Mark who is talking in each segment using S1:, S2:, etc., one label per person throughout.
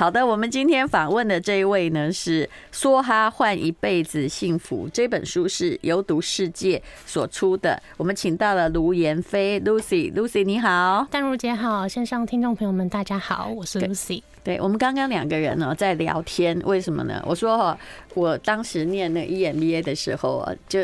S1: 好的，我们今天访问的这一位呢，是《梭哈换一辈子幸福》这本书是由读世界所出的。我们请到了卢妍霏 Lucy，Lucy 你好，
S2: 淡如姐好，线上听众朋友们大家好，我是 Lucy。
S1: 对，我们刚刚两个人呢在聊天，为什么呢？我说哈，我当时念那 EMBA 的时候啊，就。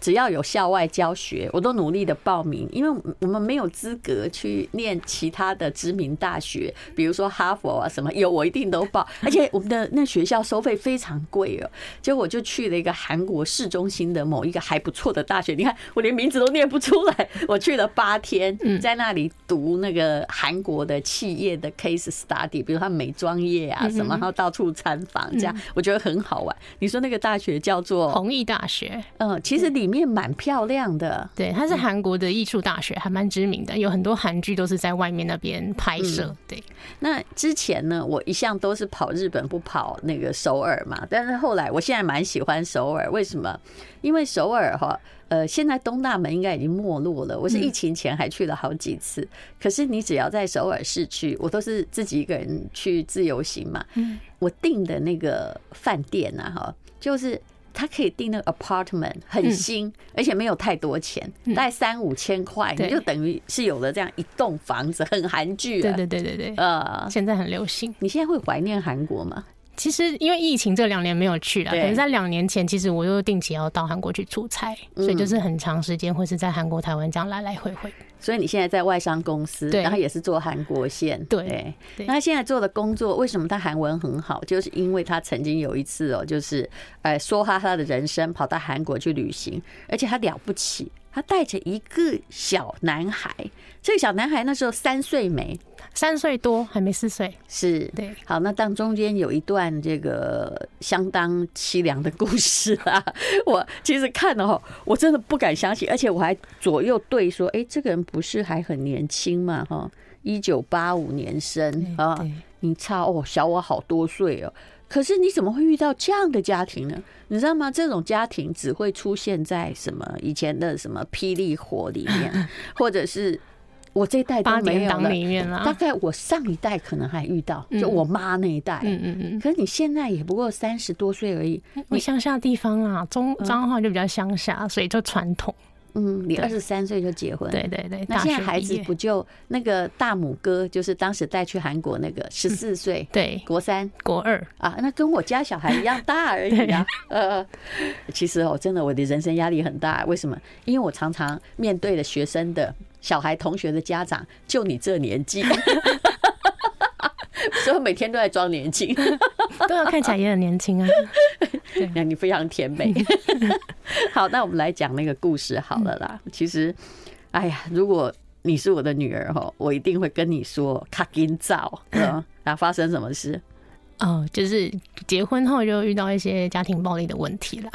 S1: 只要有校外教学，我都努力的报名，因为我们没有资格去念其他的知名大学，比如说哈佛啊什么，有我一定都报。而且我们的那学校收费非常贵哦，结果我就去了一个韩国市中心的某一个还不错的大学。你看，我连名字都念不出来。我去了八天，在那里读那个韩国的企业的 case study，比如他美妆业啊什么，然后到处参访，这样我觉得很好玩。你说那个大学叫做
S2: 弘毅大学？
S1: 嗯，其实里。面蛮漂亮的，
S2: 对，它是韩国的艺术大学，还蛮知名的，有很多韩剧都是在外面那边拍摄。对，
S1: 那之前呢，我一向都是跑日本，不跑那个首尔嘛。但是后来，我现在蛮喜欢首尔，为什么？因为首尔哈，呃，现在东大门应该已经没落了。我是疫情前还去了好几次，可是你只要在首尔市区，我都是自己一个人去自由行嘛。嗯我订的那个饭店啊，哈，就是。他可以订那个 apartment 很新，而且没有太多钱，大概三五千块，你就等于是有了这样一栋房子，很韩剧。
S2: 对对对对对，呃，现在很流行。
S1: 你现在会怀念韩国吗？
S2: 其实因为疫情这两年没有去了，可能在两年前，其实我又定期要到韩国去出差，所以就是很长时间会是在韩国、台湾这样来来回回。
S1: 所以你现在在外商公司，然后也是做韩国线，对。那他现在做的工作，为什么他韩文很好？就是因为他曾经有一次哦，就是呃说哈他的人生跑到韩国去旅行，而且他了不起。他带着一个小男孩，这个小男孩那时候三岁没，
S2: 三岁多还没四岁，
S1: 是对。好，那当中间有一段这个相当凄凉的故事啊，我其实看了哈，我真的不敢相信，而且我还左右对说，哎，这个人不是还很年轻嘛？哈，一九八五年生啊，你差哦，小我好多岁哦。可是你怎么会遇到这样的家庭呢？你知道吗？这种家庭只会出现在什么以前的什么霹雳火里面，或者是我这一代都没有了。大概我上一代可能还遇到，就我妈那一代。嗯嗯嗯。可是你现在也不过三十多岁而已。
S2: 你乡下地方啊，中彰化就比较乡下，所以就传统。
S1: 嗯，你二十三岁就结婚，
S2: 对对对。
S1: 那现在孩子不就那个大拇哥，就是当时带去韩国那个十四岁，对，国三、
S2: 国二
S1: 啊，那跟我家小孩一样大而已啊。呃，其实哦，真的我的人生压力很大，为什么？因为我常常面对的学生的小孩、同学的家长，就你这年纪。所以每天都在装年轻，
S2: 都要看起来也很年轻啊。
S1: 那你非常甜美。好，那我们来讲那个故事好了啦。其实，哎呀，如果你是我的女儿哈，我一定会跟你说，卡金照，然后发生什么事？
S2: 哦，就是结婚后就遇到一些家庭暴力的问题啦。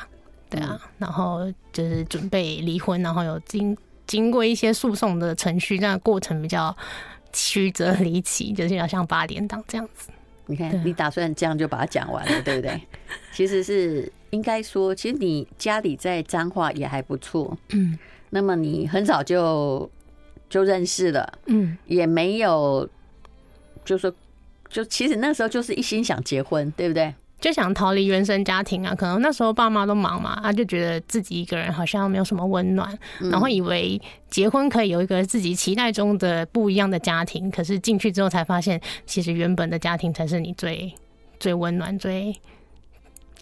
S2: 对啊，然后就是准备离婚，然后有经经过一些诉讼的程序，那过程比较。曲折离奇，就是要像八点档这样子。
S1: 你看，你打算这样就把它讲完了，对不对？其实是应该说，其实你家里在彰化也还不错。嗯，那么你很早就就认识了，嗯，也没有，就说，就其实那时候就是一心想结婚，对不对？
S2: 就想逃离原生家庭啊，可能那时候爸妈都忙嘛，他就觉得自己一个人好像没有什么温暖，然后以为结婚可以有一个自己期待中的不一样的家庭，可是进去之后才发现，其实原本的家庭才是你最最温暖、最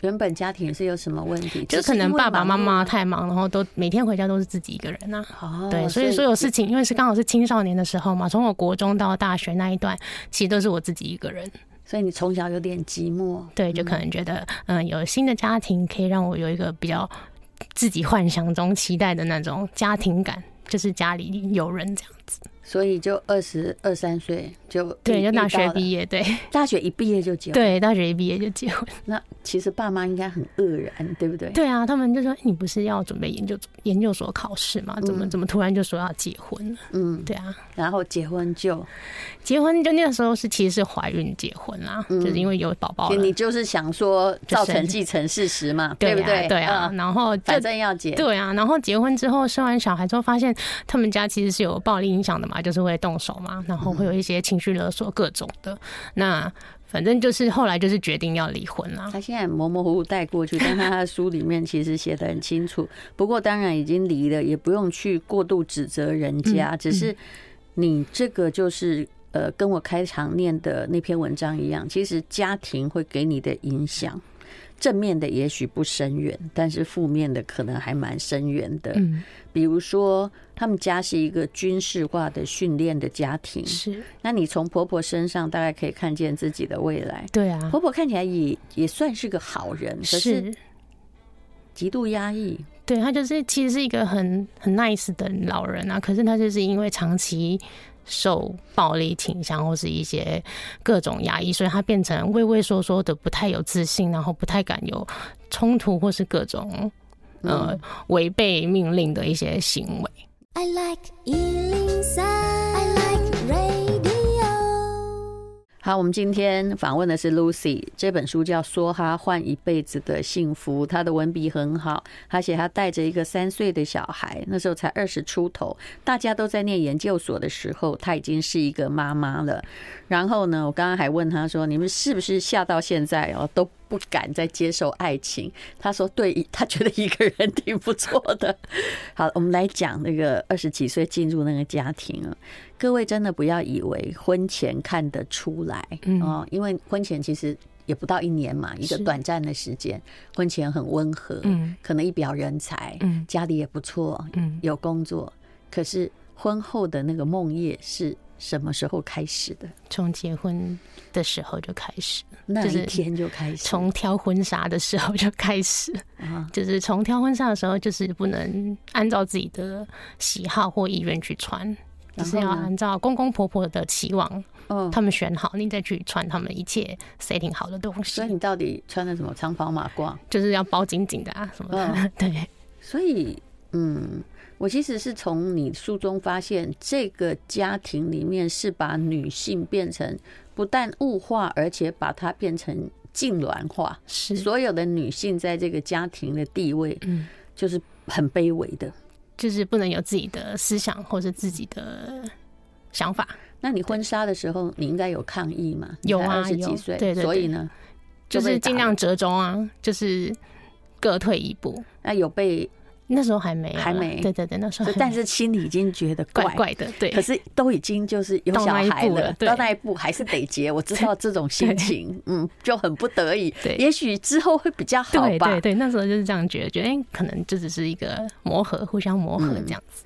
S1: 原本家庭是有什么问题？
S2: 就可能爸爸妈妈太忙，然后都每天回家都是自己一个人呐、啊。对，所以所有事情，因为是刚好是青少年的时候嘛，从我国中到大学那一段，其实都是我自己一个人。
S1: 所以你从小有点寂寞，
S2: 对，就可能觉得，嗯，有新的家庭可以让我有一个比较自己幻想中期待的那种家庭感，就是家里有人这样子。
S1: 所以就二十二三岁就
S2: 对，就大学毕业，对，
S1: 大学一毕业就结婚，
S2: 对，大学一毕业就结婚。
S1: 那其实爸妈应该很愕然，对不对？
S2: 对啊，他们就说：“你不是要准备研究研究所考试吗？怎么怎么突然就说要结婚了？”嗯，对啊。
S1: 然后结婚就
S2: 结婚就那个时候是其实是怀孕结婚啦，就是因为有宝宝。
S1: 你就是想说造成继承事实嘛，对不对？
S2: 对啊。然后
S1: 反正要结，
S2: 对啊。然后结婚之后生完小孩之后，发现他们家其实是有暴力影响的嘛。就是会动手嘛，然后会有一些情绪勒索，各种的。那反正就是后来就是决定要离婚了。
S1: 他现在模模糊糊带过去，但他的书里面其实写的很清楚。不过当然已经离了，也不用去过度指责人家，只是你这个就是呃，跟我开场念的那篇文章一样，其实家庭会给你的影响。正面的也许不深远，但是负面的可能还蛮深远的。嗯，比如说他们家是一个军事化的训练的家庭，
S2: 是。
S1: 那你从婆婆身上大概可以看见自己的未来。
S2: 对啊，
S1: 婆婆看起来也也算是个好人，可是极度压抑。
S2: 对，她就是其实是一个很很 nice 的老人啊，可是她就是因为长期。受暴力倾向或是一些各种压抑，所以他变成畏畏缩缩的，不太有自信，然后不太敢有冲突或是各种呃违背命令的一些行为。I like
S1: 好，我们今天访问的是 Lucy，这本书叫《梭哈换一辈子的幸福》，她的文笔很好。她写她带着一个三岁的小孩，那时候才二十出头，大家都在念研究所的时候，她已经是一个妈妈了。然后呢，我刚刚还问她说：“你们是不是吓到现在哦都？”不敢再接受爱情，他说：“对，他觉得一个人挺不错的。”好，我们来讲那个二十几岁进入那个家庭啊，各位真的不要以为婚前看得出来哦，因为婚前其实也不到一年嘛，一个短暂的时间，婚前很温和，嗯，可能一表人才，嗯，家里也不错，嗯，有工作，可是婚后的那个梦夜是。什么时候开始的？
S2: 从结婚的时候就开始，
S1: 那一天就开始。
S2: 从挑婚纱的时候就开始，啊就是从挑婚纱的时候，就是不能按照自己的喜好或意愿去穿，就是要按照公公婆婆的期望，嗯，他们选好，你再去穿他们一切 setting 好的东西。
S1: 所以你到底穿的什么长袍马褂？
S2: 就是要包紧紧的啊什么的。对，
S1: 所以嗯。我其实是从你书中发现，这个家庭里面是把女性变成不但物化，而且把它变成痉挛化。是所有的女性在这个家庭的地位，嗯，就是很卑微的，
S2: 就是不能有自己的思想或者自己的想法。
S1: 那你婚纱的时候，你应该有抗议吗？
S2: 有啊，
S1: 二十几岁，对，所以呢，
S2: 就是尽量折中啊，就是各退一步。
S1: 那有被？
S2: 那时候还没，
S1: 还没，
S2: 对对对，那时候，
S1: 但是心里已经觉得怪
S2: 怪的，对。
S1: 可是都已经就是有小孩了，到那一步还是得结。我知道这种心情，嗯，就很不得已。对，也许之后会比较好吧。
S2: 对对对，那时候就是这样觉得，觉得哎，可能就只是一个磨合，互相磨合这样子。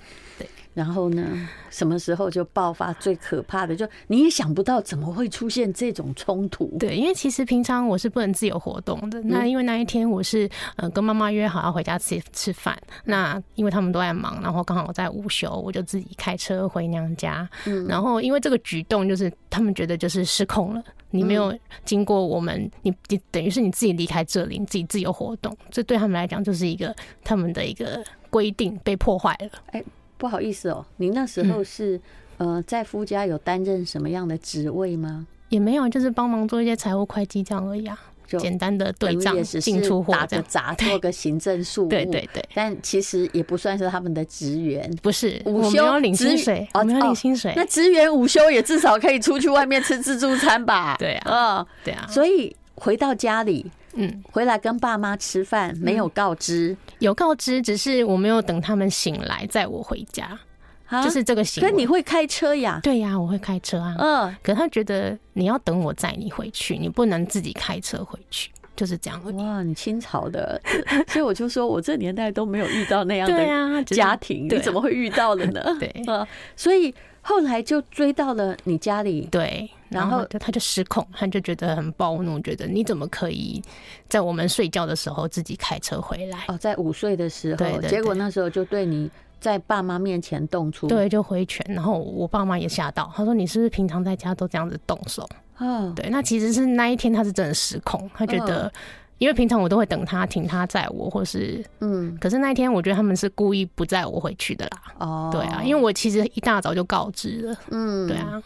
S1: 然后呢，什么时候就爆发最可怕的？就你也想不到怎么会出现这种冲突。
S2: 对，因为其实平常我是不能自由活动的。那因为那一天我是呃跟妈妈约好要回家吃吃饭。那因为他们都在忙，然后刚好我在午休，我就自己开车回娘家。嗯。然后因为这个举动，就是他们觉得就是失控了。你没有经过我们，你你等于是你自己离开这里，你自己自由活动，这对他们来讲就是一个他们的一个规定被破坏了。哎。
S1: 不好意思哦，你那时候是、嗯、呃在夫家有担任什么样的职位吗？
S2: 也没有，就是帮忙做一些财务会计这样而已啊，就简单的对账、进出货、打个杂、做个行政事务。对对对，
S1: 但其实也不算是他们的职员，
S2: 不是午休领薪水，我没有领薪水。
S1: 那职员午休也至少可以出去外面吃自助餐吧？
S2: 对啊，嗯，对啊。
S1: 所以回到家里。嗯，回来跟爸妈吃饭没有告知，
S2: 嗯，有告知，只是我没有等他们醒来载我回家，啊，就是这个行为。
S1: 可你会开车呀？
S2: 对呀，我会开车啊。嗯，可他觉得你要等我载你回去，你不能自己开车回去，就是这样。
S1: 哇，你清朝的，所以我就说我这年代都没有遇到那样的家庭，你怎么会遇到了呢？
S2: 对，
S1: 所以。后来就追到了你家里，
S2: 对，然后他就失控，他就觉得很暴怒，觉得你怎么可以在我们睡觉的时候自己开车回来？
S1: 哦，在午睡的时候，对，结果那时候就对你在爸妈面前动粗，
S2: 对，就挥拳，然后我爸妈也吓到，他说你是不是平常在家都这样子动手？哦，对，那其实是那一天他是真的失控，他觉得。因为平常我都会等他，请他载我，或是嗯，可是那一天我觉得他们是故意不载我回去的啦。哦，对啊，因为我其实一大早就告知了，嗯，对啊，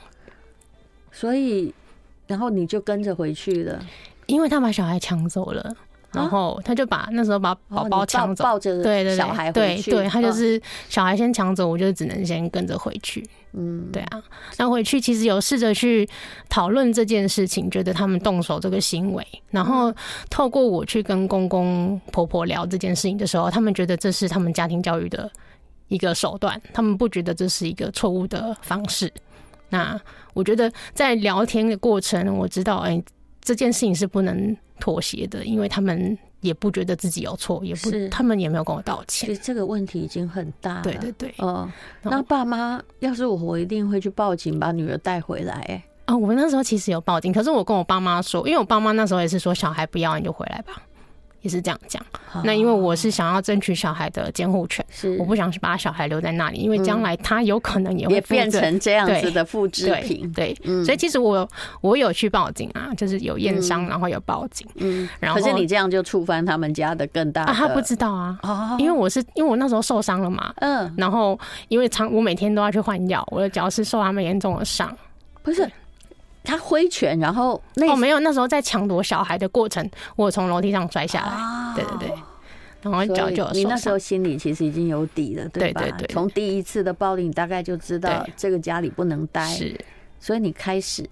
S1: 所以然后你就跟着回去了，
S2: 因为他把小孩抢走了，然后他就把那时候把宝宝抢走，
S1: 抱着
S2: 对对
S1: 小孩
S2: 对
S1: 回去，
S2: 对，他就是小孩先抢走，我就只能先跟着回去。嗯，对啊，那回去其实有试着去讨论这件事情，觉得他们动手这个行为，然后透过我去跟公公婆婆聊这件事情的时候，他们觉得这是他们家庭教育的一个手段，他们不觉得这是一个错误的方式。那我觉得在聊天的过程，我知道，哎、欸，这件事情是不能妥协的，因为他们也不觉得自己有错，也不，是他们也没有跟我道歉。
S1: 其实这个问题已经很大了。
S2: 对对对，
S1: 哦、呃，那爸妈要是我，我一定会去报警，把女儿带回来。哎，
S2: 啊，我们那时候其实有报警，可是我跟我爸妈说，因为我爸妈那时候也是说，小孩不要你就回来吧。也是这样讲，那因为我是想要争取小孩的监护权，是我不想把小孩留在那里，因为将来他有可能也会
S1: 也变成这样子的复制品。
S2: 对，所以其实我我有去报警啊，就是有验伤，然后有报警。嗯，然后
S1: 可是你这样就触犯他们家的更大
S2: 啊，他不知道啊，因为我是因为我那时候受伤了嘛，嗯，然后因为常我每天都要去换药，我的脚是受他们严重的伤，
S1: 不是。他挥拳，然后那
S2: 哦没有，那时候在抢夺小孩的过程，我从楼梯上摔下来，哦、对对对，然后脚就
S1: 你那时候心里其实已经有底了，对吧？对对对，从第一次的暴力，你大概就知道这个家里不能待，是，所以你开始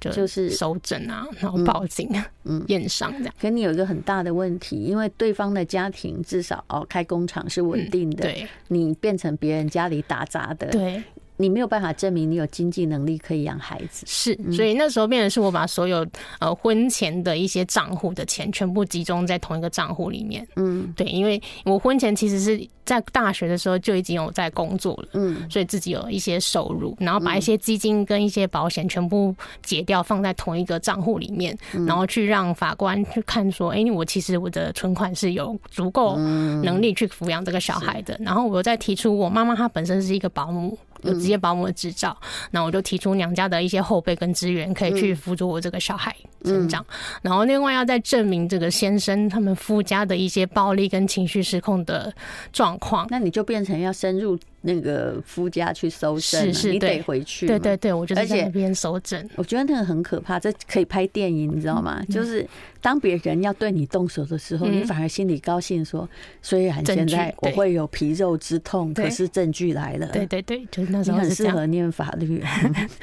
S1: 就是
S2: 搜证啊，然后报警，嗯，验伤这样。
S1: 可你有一个很大的问题，因为对方的家庭至少哦开工厂是稳定的，嗯、对，你变成别人家里打杂的，对。你没有办法证明你有经济能力可以养孩子，
S2: 是，所以那时候变成是我把所有呃婚前的一些账户的钱全部集中在同一个账户里面。嗯，对，因为我婚前其实是在大学的时候就已经有在工作了，嗯，所以自己有一些收入，然后把一些基金跟一些保险全部解掉放在同一个账户里面，然后去让法官去看说，哎，我其实我的存款是有足够能力去抚养这个小孩的。然后我再提出我妈妈她本身是一个保姆。有职业保姆的执照，那我就提出娘家的一些后辈跟资源，可以去辅助我这个小孩成长。然后另外要再证明这个先生他们夫家的一些暴力跟情绪失控的状况，
S1: 那你就变成要深入。那个夫家去搜证，是是，你得回去。
S2: 对对对，我就在那边搜证。
S1: 我觉得那个很可怕，这可以拍电影，你知道吗？就是当别人要对你动手的时候，你反而心里高兴，说虽然现在我会有皮肉之痛，可是证据来了。
S2: 对对对，就是那时候很
S1: 适合念法律。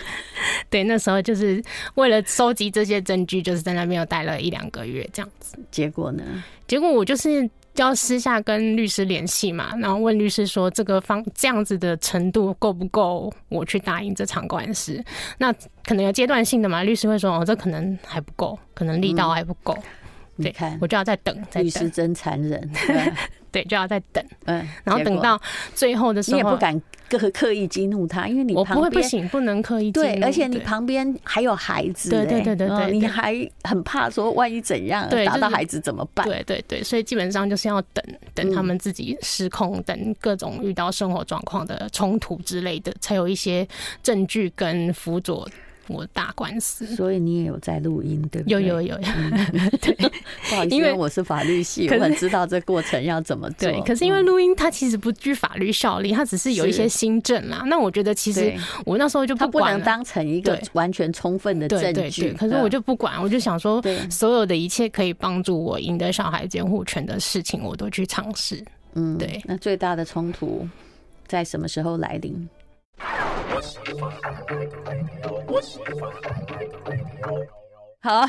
S2: 对，那时候就是为了收集这些证据，就是在那边又待了一两个月这样子。
S1: 结果呢？
S2: 结果我就是。就要私下跟律师联系嘛，然后问律师说这个方这样子的程度够不够我去打赢这场官司？那可能有阶段性的嘛，律师会说哦，这可能还不够，可能力道还不够。嗯、对，我就要再等，再等。
S1: 律师真残忍。对
S2: 对，就要再等，嗯，然后等到最后的时候，
S1: 你也不敢刻刻意激怒他，因为你旁边
S2: 不会不行，不能刻意激怒。
S1: 对，而且你旁边还有孩子，
S2: 对对对对对，
S1: 你还很怕说万一怎样，打到孩子怎么办？
S2: 对对对，所以基本上就是要等等他们自己失控，等各种遇到生活状况的冲突之类的，才有一些证据跟辅佐。我打官司，
S1: 所以你也有在录音，对不对？
S2: 有有有有，对，
S1: 不好意思，因为我是法律系，我很知道这过程要怎么做。
S2: 对，可是因为录音它其实不具法律效力，它只是有一些新证啦。那我觉得其实我那时候就不管，
S1: 不能当成一个完全充分的证据。
S2: 可是我就不管，我就想说，所有的一切可以帮助我赢得小孩监护权的事情，我都去尝试。嗯，对。
S1: 那最大的冲突在什么时候来临？好，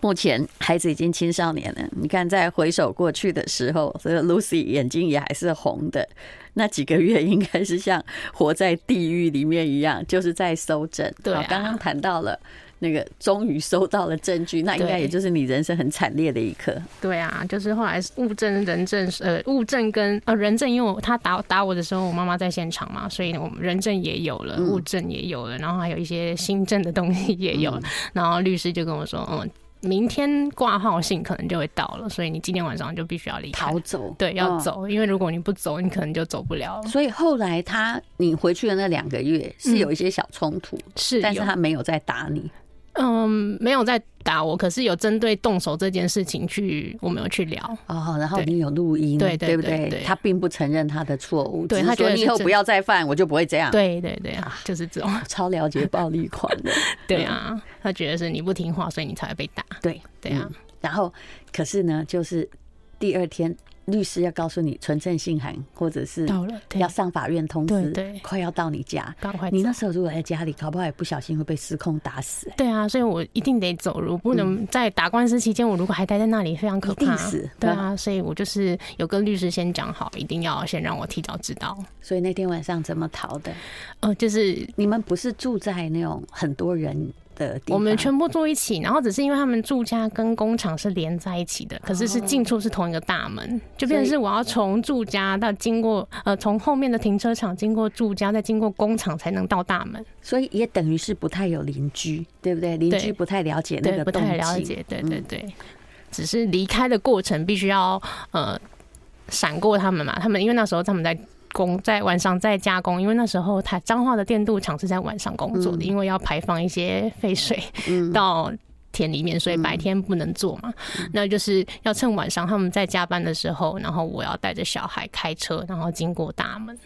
S1: 目前孩子已经青少年了。你看，在回首过去的时候，这个 Lucy 眼睛也还是红的。那几个月应该是像活在地狱里面一样，就是在搜诊。对，刚刚谈到了。那个终于收到了证据，那应该也就是你人生很惨烈的一刻。
S2: 对啊，就是后来物证、人证，呃，物证跟呃人证，因为我他打打我的时候，我妈妈在现场嘛，所以我们人证也有了，物证也有了，然后还有一些新证的东西也有。然后律师就跟我说，嗯，明天挂号信可能就会到了，所以你今天晚上就必须要离开，
S1: 逃走。
S2: 对，要走，因为如果你不走，你可能就走不了。
S1: 所以后来他你回去的那两个月是有一些小冲突，是，但是他没有再打你。
S2: 嗯，没有在打我，可是有针对动手这件事情去，我们有去聊
S1: 哦。然后你有录音，对对不对？他并不承认他的错误，
S2: 对他觉得
S1: 你以后不要再犯，我就不会这样。
S2: 对对对啊，就是这种
S1: 超了解暴力狂的。
S2: 对啊，他觉得是你不听话，所以你才会被打。
S1: 对
S2: 对啊，
S1: 然后可是呢，就是第二天。律师要告诉你存证信函，或者是要上法院通知，对，快要到你家。你那时候如果在家里，搞不好也不小心会被失控打死。
S2: 对啊，所以我一定得走路，不能在打官司期间，我如果还待在那里，非常可怕。对啊，所以我就是有跟律师先讲好，一定要先让我提早知道。
S1: 所以那天晚上怎么逃的？
S2: 呃，就是
S1: 你们不是住在那种很多人。
S2: 我们全部住一起，然后只是因为他们住家跟工厂是连在一起的，可是是进出是同一个大门，就变成是我要从住家到经过呃从后面的停车场经过住家，再经过工厂才能到大门，
S1: 所以也等于是不太有邻居，对不对？邻居不太了解那个
S2: 不太了解，对对对，只是离开的过程必须要呃闪过他们嘛，他们因为那时候他们在。工在晚上在加工，因为那时候他彰化的电镀厂是在晚上工作的，因为要排放一些废水 到田里面，所以白天不能做嘛。那就是要趁晚上他们在加班的时候，然后我要带着小孩开车，然后经过大门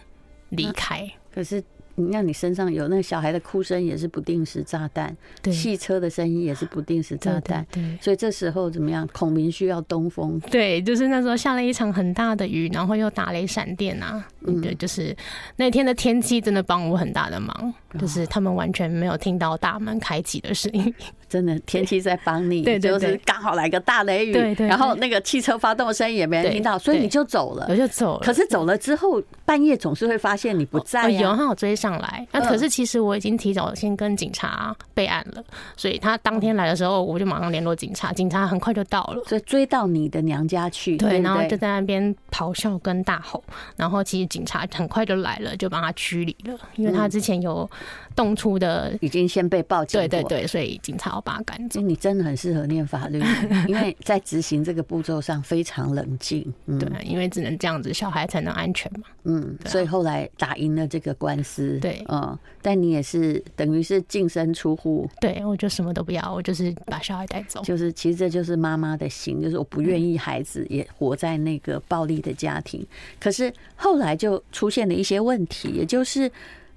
S2: 离开。
S1: 可是。那你身上有那个小孩的哭声，也是不定时炸弹；汽车的声音也是不定时炸弹。对，所以这时候怎么样？孔明需要东风。
S2: 对，就是那时候下了一场很大的雨，然后又打雷闪电啊。嗯，对，就是那天的天气真的帮我很大的忙，就是他们完全没有听到大门开启的声音。
S1: 真的，天气在帮你，对，就是刚好来个大雷雨，对对，然后那个汽车发动的声音也没人听到，所以你就走了，
S2: 我就走了。
S1: 可是走了之后，半夜总是会发现你不在，
S2: 有他有追上来。那可是其实我已经提早先跟警察备案了，所以他当天来的时候，我就马上联络警察，警察很快就到了，
S1: 所以追到你的娘家去，
S2: 对，然后就在那边咆哮跟大吼，然后其实警察很快就来了，就把他驱离了，因为他之前有。动粗的
S1: 已经先被报警，
S2: 对对对，所以警察要把他赶走。
S1: 你真的很适合念法律，因为在执行这个步骤上非常冷静。
S2: 对，因为只能这样子，小孩才能安全嘛。
S1: 嗯，所以后来打赢了这个官司。对，嗯，但你也是等于是净身出户。
S2: 对，我就什么都不要，我就是把小孩带走。
S1: 就是其实这就是妈妈的心，就是我不愿意孩子也活在那个暴力的家庭。可是后来就出现了一些问题，也就是。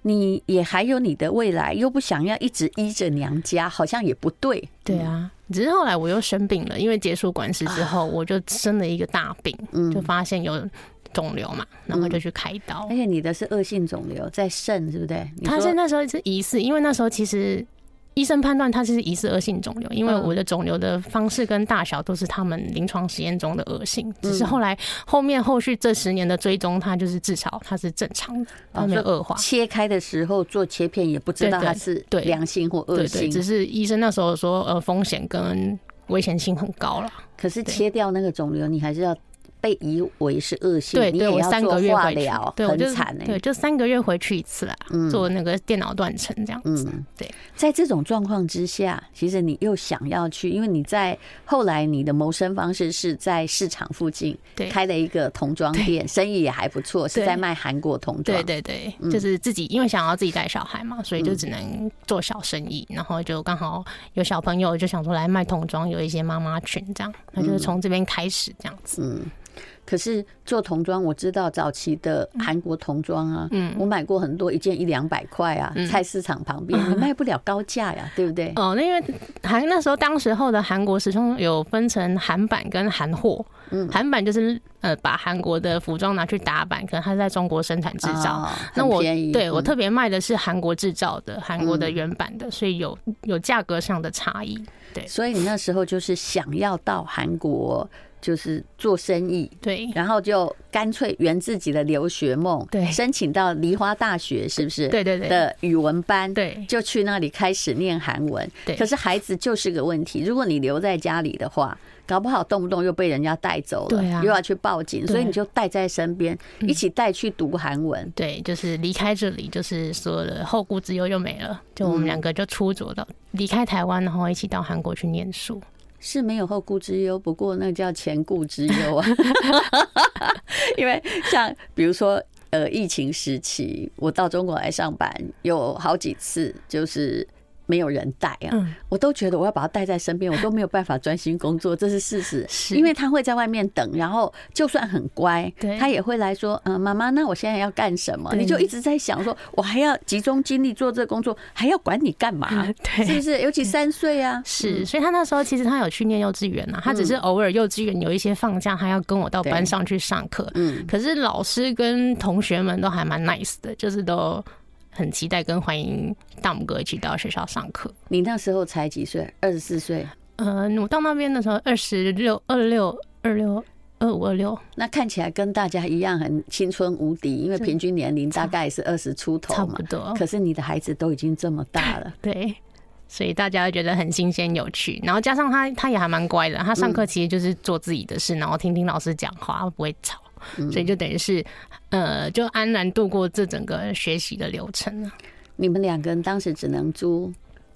S1: 你也还有你的未来，又不想要一直依着娘家，好像也不对。
S2: 对啊，只是后来我又生病了，因为结束管事之后，我就生了一个大病，就发现有肿瘤嘛，然后就去开刀。
S1: 而且你的是恶性肿瘤，在肾，是不对？
S2: 他是那时候是疑似，因为那时候其实。医生判断他是疑似恶性肿瘤，因为我的肿瘤的方式跟大小都是他们临床实验中的恶性，只是后来后面后续这十年的追踪，它就是至少它是正常的，它没有恶化。
S1: 切开的时候做切片也不知道它是对良性或恶性，
S2: 只是医生那时候说呃风险跟危险性很高了。
S1: 可是切掉那个肿瘤，你还是要。被以为是恶性，
S2: 对，对我三个月回去，对，
S1: 很惨哎，
S2: 对，就三个月回去一次啦，做那个电脑断层这样子。对，
S1: 在这种状况之下，其实你又想要去，因为你在后来你的谋生方式是在市场附近开了一个童装店，生意也还不错，是在卖韩国童装。
S2: 对对对，就是自己因为想要自己带小孩嘛，所以就只能做小生意，然后就刚好有小朋友就想说来卖童装，有一些妈妈群这样，那就是从这边开始这样子。嗯。
S1: 可是做童装，我知道早期的韩国童装啊，嗯，我买过很多，一件一两百块啊，菜市场旁边，你卖不了高价呀，对不对？
S2: 哦，那因为韩那时候当时候的韩国时装有分成韩版跟韩货，嗯，韩版就是呃把韩国的服装拿去打版，可能它是在中国生产制造，那我对我特别卖的是韩国制造的韩国的原版的，所以有有价格上的差异。对，
S1: 所以你那时候就是想要到韩国。就是做生意，对，然后就干脆圆自己的留学梦，对，申请到梨花大学，是不是？
S2: 对对对，
S1: 的语文班，对，就去那里开始念韩文。对，可是孩子就是个问题，如果你留在家里的话，搞不好动不动又被人家带走了，对啊，又要去报警，所以你就带在身边，一起带去读韩文。
S2: 对，就是离开这里，就是所有的后顾之忧就没了，就我们两个就出走到离开台湾，然后一起到韩国去念书。
S1: 是没有后顾之忧，不过那叫前顾之忧啊。因为像比如说，呃，疫情时期我到中国来上班，有好几次就是没有人带啊，
S2: 嗯、
S1: 我都觉得我要把他带在身边，我都没有办法专心工作，这是事实。
S2: 是
S1: 因为他会在外面等，然后就算很乖，
S2: 对
S1: 他也会来说：“嗯、呃，妈妈，那我现在要干什
S2: 么？”
S1: 你就一直在想说，我还要集中精力做这个工作，还要管你干嘛？
S2: 对，
S1: 是不是？尤其三岁啊，
S2: 是，所以他那时候其实他有去念幼稚园啊，他只是偶尔幼稚园有一些放假，他要跟我到班上去上课。嗯，可是老师跟同学们都还蛮 nice 的，就是都。很期待跟欢迎大拇哥一起到学校上课。
S1: 你那时候才几岁？二十四岁。
S2: 呃，我到那边的时候二十六、二六、二六、二五、二六。
S1: 那看起来跟大家一样很青春无敌，因为平均年龄大概是二十出头嘛。
S2: 差不多。
S1: 可是你的孩子都已经这么大了。
S2: 对，所以大家会觉得很新鲜有趣。然后加上他，他也还蛮乖的。他上课其实就是做自己的事，然后听听老师讲话，不会吵。所以就等于是，呃，就安然度过这整个学习的流程了。
S1: 你们两个人当时只能租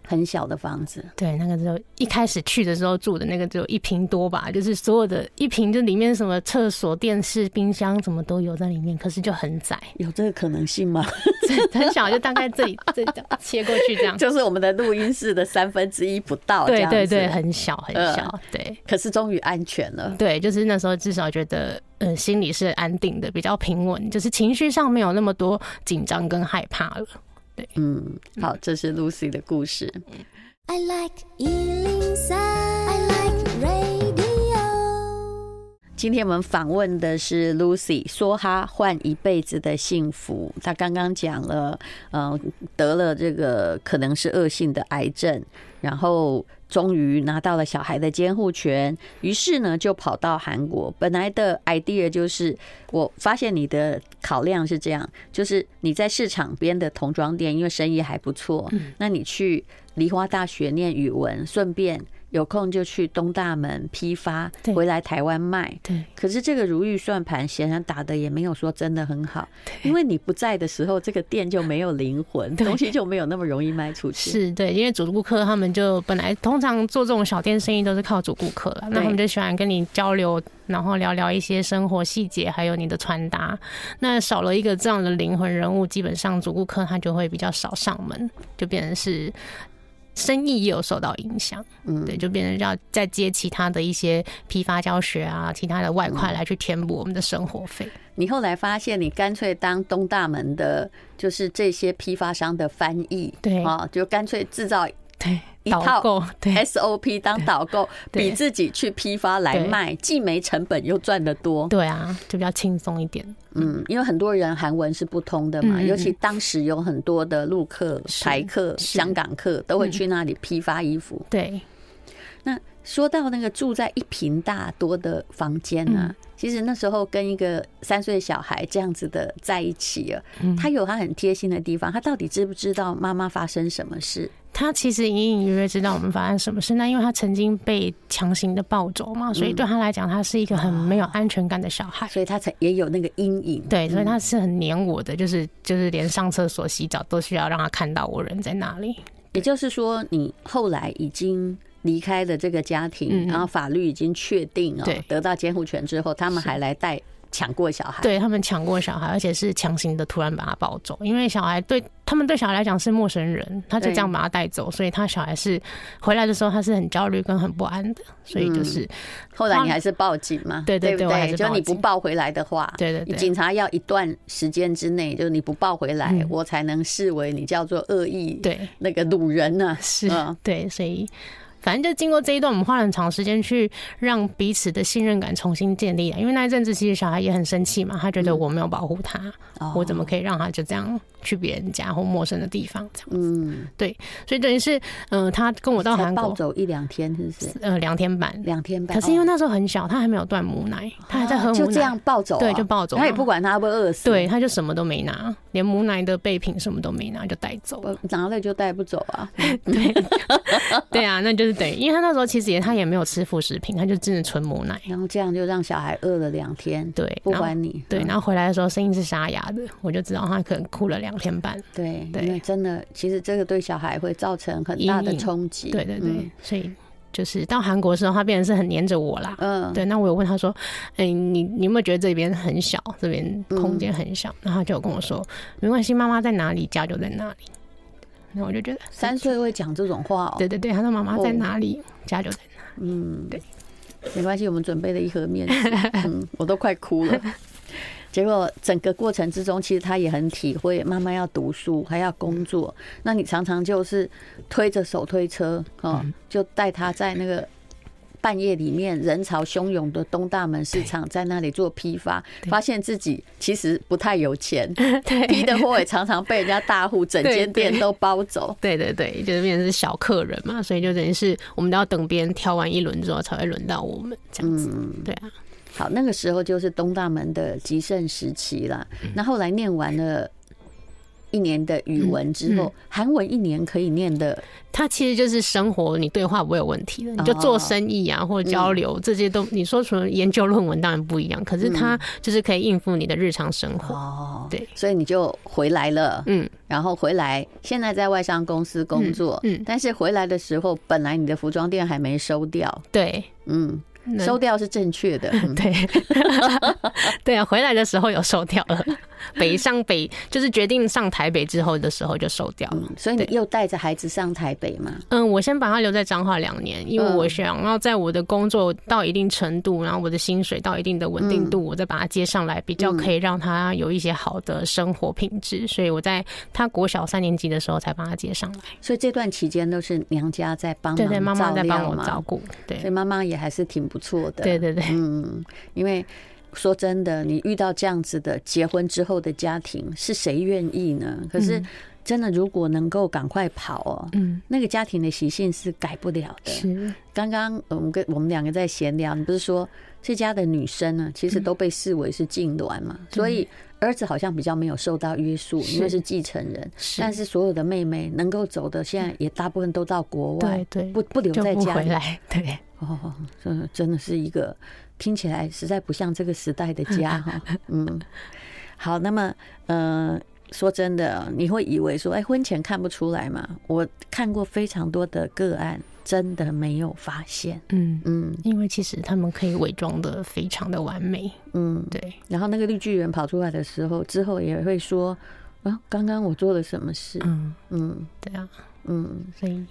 S1: 很小的房子，
S2: 对，那个时候一开始去的时候住的那个只有一平多吧，就是所有的一平，就里面什么厕所、电视、冰箱什么都有在里面，可是就很窄。
S1: 有这个可能性吗？
S2: 很小，就大概这里这里切过去这样，
S1: 就是我们的录音室的三分之一不到。
S2: 对对对，很小很小，对。
S1: 可是终于安全了。
S2: 对，就是那时候至少觉得，呃，心里是安定的，比较平稳，就是情绪上没有那么多紧张跟害怕了。对，
S1: 嗯，好，这是 Lucy 的故事。I like 103, I like radio。今天我们访问的是 Lucy，说她换一辈子的幸福。她刚刚讲了，呃，得了这个可能是恶性的癌症，然后。终于拿到了小孩的监护权，于是呢就跑到韩国。本来的 idea 就是，我发现你的考量是这样，就是你在市场边的童装店，因为生意还不错，那你去梨花大学念语文，顺便。有空就去东大门批发，回来台湾卖。对，可是这个如意算盘显然打的也没有说真的很好，因为你不在的时候，这个店就没有灵魂，东西就没有那么容易卖出去。
S2: 是对，因为主顾客他们就本来通常做这种小店生意都是靠主顾客了，那他们就喜欢跟你交流，然后聊聊一些生活细节，还有你的穿搭。那少了一个这样的灵魂人物，基本上主顾客他就会比较少上门，就变成是。生意也有受到影响，嗯，对，就变成要再接其他的一些批发教学啊，其他的外快来去填补我们的生活费。
S1: 你后来发现，你干脆当东大门的，就是这些批发商的翻译，对啊，就干脆制造。
S2: 对，
S1: 一套 SOP 当导购，比自己去批发来卖，既没成本又赚得多。
S2: 对啊，就比较轻松一点。
S1: 嗯，因为很多人韩文是不通的嘛，尤其当时有很多的陆客、台客、香港客都会去那里批发衣服。
S2: 对，
S1: 那说到那个住在一平大多的房间呢，其实那时候跟一个三岁小孩这样子的在一起啊，他有他很贴心的地方。他到底知不知道妈妈发生什么事？
S2: 他其实隐隐约约知道我们发生什么事，那因为他曾经被强行的抱走嘛，所以对他来讲，他是一个很没有安全感的小孩，
S1: 所以他才也有那个阴影。
S2: 对，所以他是很黏我的，就是就是连上厕所、洗澡都需要让他看到我人在哪里。
S1: 也就是说，你后来已经离开了这个家庭，然后法律已经确定了，得到监护权之后，他们还来带。抢过小孩，
S2: 对他们抢过小孩，而且是强行的突然把他抱走，因为小孩对他们对小孩来讲是陌生人，他就这样把他带走，所以他小孩是回来的时候他是很焦虑跟很不安的，所以就是、嗯、
S1: 后来你还是报警嘛？
S2: 对 对对，对，
S1: 就你不报回来的话，对对对，警察要一段时间之内，就是你不报回来，嗯、我才能视为你叫做恶意，对。那个掳人呢、啊？
S2: 是，对，所以。反正就经过这一段，我们花了很长时间去让彼此的信任感重新建立了。因为那一阵子，其实小孩也很生气嘛，他觉得我没有保护他，我怎么可以让他就这样去别人家或陌生的地方这样子？嗯，对，所以等于是，嗯，他跟我到韩国
S1: 暴走一两天，是不是？
S2: 呃，两天半，
S1: 两天半。
S2: 可是因为那时候很小，他还没有断母奶，他还在喝母奶，
S1: 就这样暴走，
S2: 对，就暴走，
S1: 他也不管他会不会饿死，
S2: 对，他就什么都没拿，连母奶的备品什么都没拿，就带走，
S1: 拿了就带不走啊？
S2: 对，对啊，那就是等于，因为他那时候。其实也他也没有吃副食品，他就真的纯母奶，
S1: 然后这样就让小孩饿了两天。对，不管你。
S2: 对，然后回来的时候声音是沙哑的，我就知道他可能哭了两天半。
S1: 对，对，真的，其实这个对小孩会造成很大的冲击。
S2: 对对对，所以就是到韩国的时候，他变成是很黏着我啦。嗯，对。那我有问他说：“哎，你你有没有觉得这边很小？这边空间很小？”然后他就有跟我说：“没关系，妈妈在哪里，家就在哪里。”那我就觉得
S1: 三岁会讲这种话哦。
S2: 对对对，他说妈妈在哪里，家就在哪。
S1: 嗯，对，没关系，我们准备了一盒面 我都快哭了。结果整个过程之中，其实他也很体会妈妈要读书还要工作，那你常常就是推着手推车哦，就带他在那个半夜里面人潮汹涌的东大门市场，在那里做批发，发现自己其实不太有钱，批的货也常常被人家大户整间店都包走。
S2: 对对对，就是变成是小客人嘛，所以就等于是我们都要等别人挑完一轮之后才会轮到我们这样子。对啊。
S1: 好，那个时候就是东大门的极盛时期了。那后来念完了一年的语文之后，韩文一年可以念的，
S2: 它其实就是生活，你对话不会有问题的。你就做生意啊，或者交流这些都，你说除了研究论文当然不一样，可是它就是可以应付你的日常生活。哦，对，
S1: 所以你就回来了。嗯，然后回来，现在在外商公司工作。嗯，但是回来的时候，本来你的服装店还没收掉。
S2: 对，
S1: 嗯。收掉是正确的，
S2: 对，对啊，回来的时候有收掉了。北上北就是决定上台北之后的时候就收掉了，
S1: 所以你又带着孩子上台北吗？
S2: 嗯，我先把他留在彰化两年，因为我想要在我的工作到一定程度，然后我的薪水到一定的稳定度，我再把他接上来，比较可以让他有一些好的生活品质。所以我在他国小三年级的时候才把他接上来。
S1: 所以这段期间都是娘家在帮忙，
S2: 对对，妈妈在帮我照顾，对，
S1: 所以妈妈也还是挺。不错的，
S2: 对对对，
S1: 嗯，因为说真的，你遇到这样子的结婚之后的家庭，是谁愿意呢？可是真的，如果能够赶快跑哦，嗯，那个家庭的习性是改不了的。是，刚刚我们跟我们两个在闲聊，你不是说这家的女生呢，其实都被视为是痉挛嘛，所以儿子好像比较没有受到约束，因为是继承人。但是所有的妹妹能够走的，现在也大部分都到国外，对对，不不留在家里，
S2: 对。
S1: 哦，这真的是一个听起来实在不像这个时代的家哈。嗯，好，那么呃，说真的，你会以为说，哎，婚前看不出来嘛？我看过非常多的个案，真的没有发现。嗯嗯，
S2: 因为其实他们可以伪装的非常的完美。嗯，对。
S1: 然后那个绿巨人跑出来的时候，之后也会说，啊，刚刚我做了什么事？嗯
S2: 嗯，对啊，嗯，所以。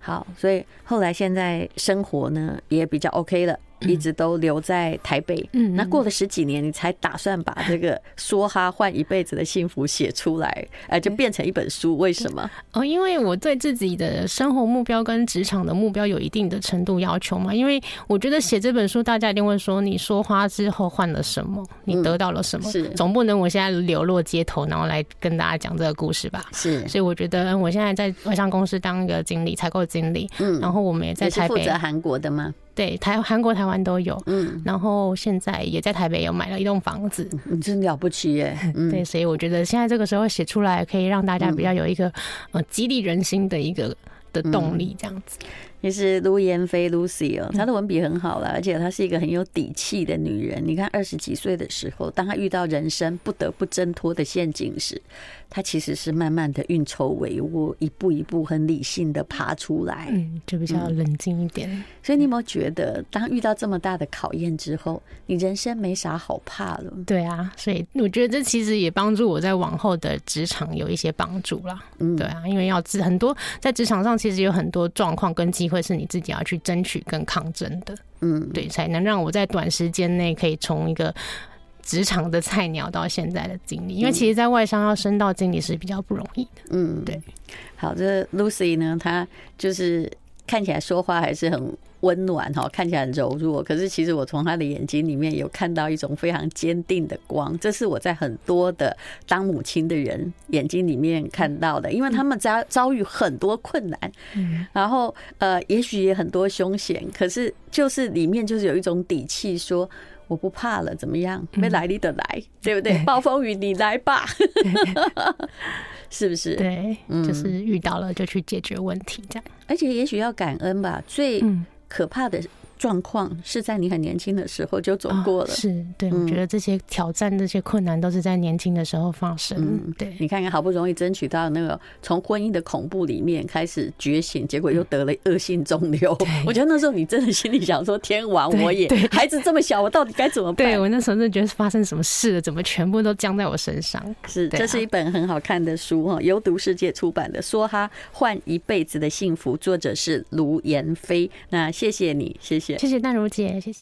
S1: 好，所以后来现在生活呢也比较 OK 了。一直都留在台北，嗯，那过了十几年，你才打算把这个说哈换一辈子的幸福写出来，呃，就变成一本书？为什么？
S2: 哦，因为我对自己的生活目标跟职场的目标有一定的程度要求嘛。因为我觉得写这本书，大家一定会说，你说花之后换了什么？你得到了什么？是总不能我现在流落街头，然后来跟大家讲这个故事吧？是，所以我觉得我现在在外商公司当一个经理，采购经理，嗯，然后我们也在台北，
S1: 负责韩国的吗？
S2: 对，台韩国、台湾都有，嗯，然后现在也在台北有买了一栋房子，
S1: 你真了不起耶！嗯、
S2: 对，所以我觉得现在这个时候写出来，可以让大家比较有一个、嗯、呃激励人心的一个的动力，这样子。
S1: 其实卢妍霏 Lucy 哦，她的文笔很好了，而且她是一个很有底气的女人。你看，二十几岁的时候，当她遇到人生不得不挣脱的陷阱时，她其实是慢慢的运筹帷幄，一步一步很理性的爬出来，
S2: 嗯，就比较冷静一点、嗯。
S1: 所以你有没有觉得，当遇到这么大的考验之后，你人生没啥好怕了？
S2: 对啊，所以我觉得这其实也帮助我在往后的职场有一些帮助啦。嗯，对啊，因为要知很多在职场上，其实有很多状况跟机。会是你自己要去争取跟抗争的，嗯，对，才能让我在短时间内可以从一个职场的菜鸟到现在的经历。因为其实，在外商要升到经理是比较不容易的，嗯，对。
S1: 好，这 Lucy 呢，她就是看起来说话还是很。温暖哈，看起来很柔弱，可是其实我从他的眼睛里面有看到一种非常坚定的光，这是我在很多的当母亲的人眼睛里面看到的，因为他们遭遭遇很多困难，然后呃，也许也很多凶险，可是就是里面就是有一种底气，说我不怕了，怎么样？没来你的来，对不对？暴风雨你来吧，是不是？
S2: 对，就是遇到了就去解决问题，这样。
S1: 而且也许要感恩吧，最。可怕的状况是在你很年轻的时候就走过了。
S2: 哦、是对，我觉得这些挑战、这些困难都是在年轻的时候发生。嗯，对，
S1: 你看看，好不容易争取到那个从婚姻的恐怖里面开始觉醒，结果又得了恶性肿瘤。我觉得那时候你真的心里想说：“天王，我也孩子这么小，我到底该怎么办？”
S2: 对，我那时候就觉得发生什么事了，怎么全部都僵在我身上？
S1: 是，这是一本很好看的书哈，由读世界出版的《说哈换一辈子的幸福》，作者是卢妍霏。那谢谢你，谢谢，
S2: 谢谢淡如姐，谢谢。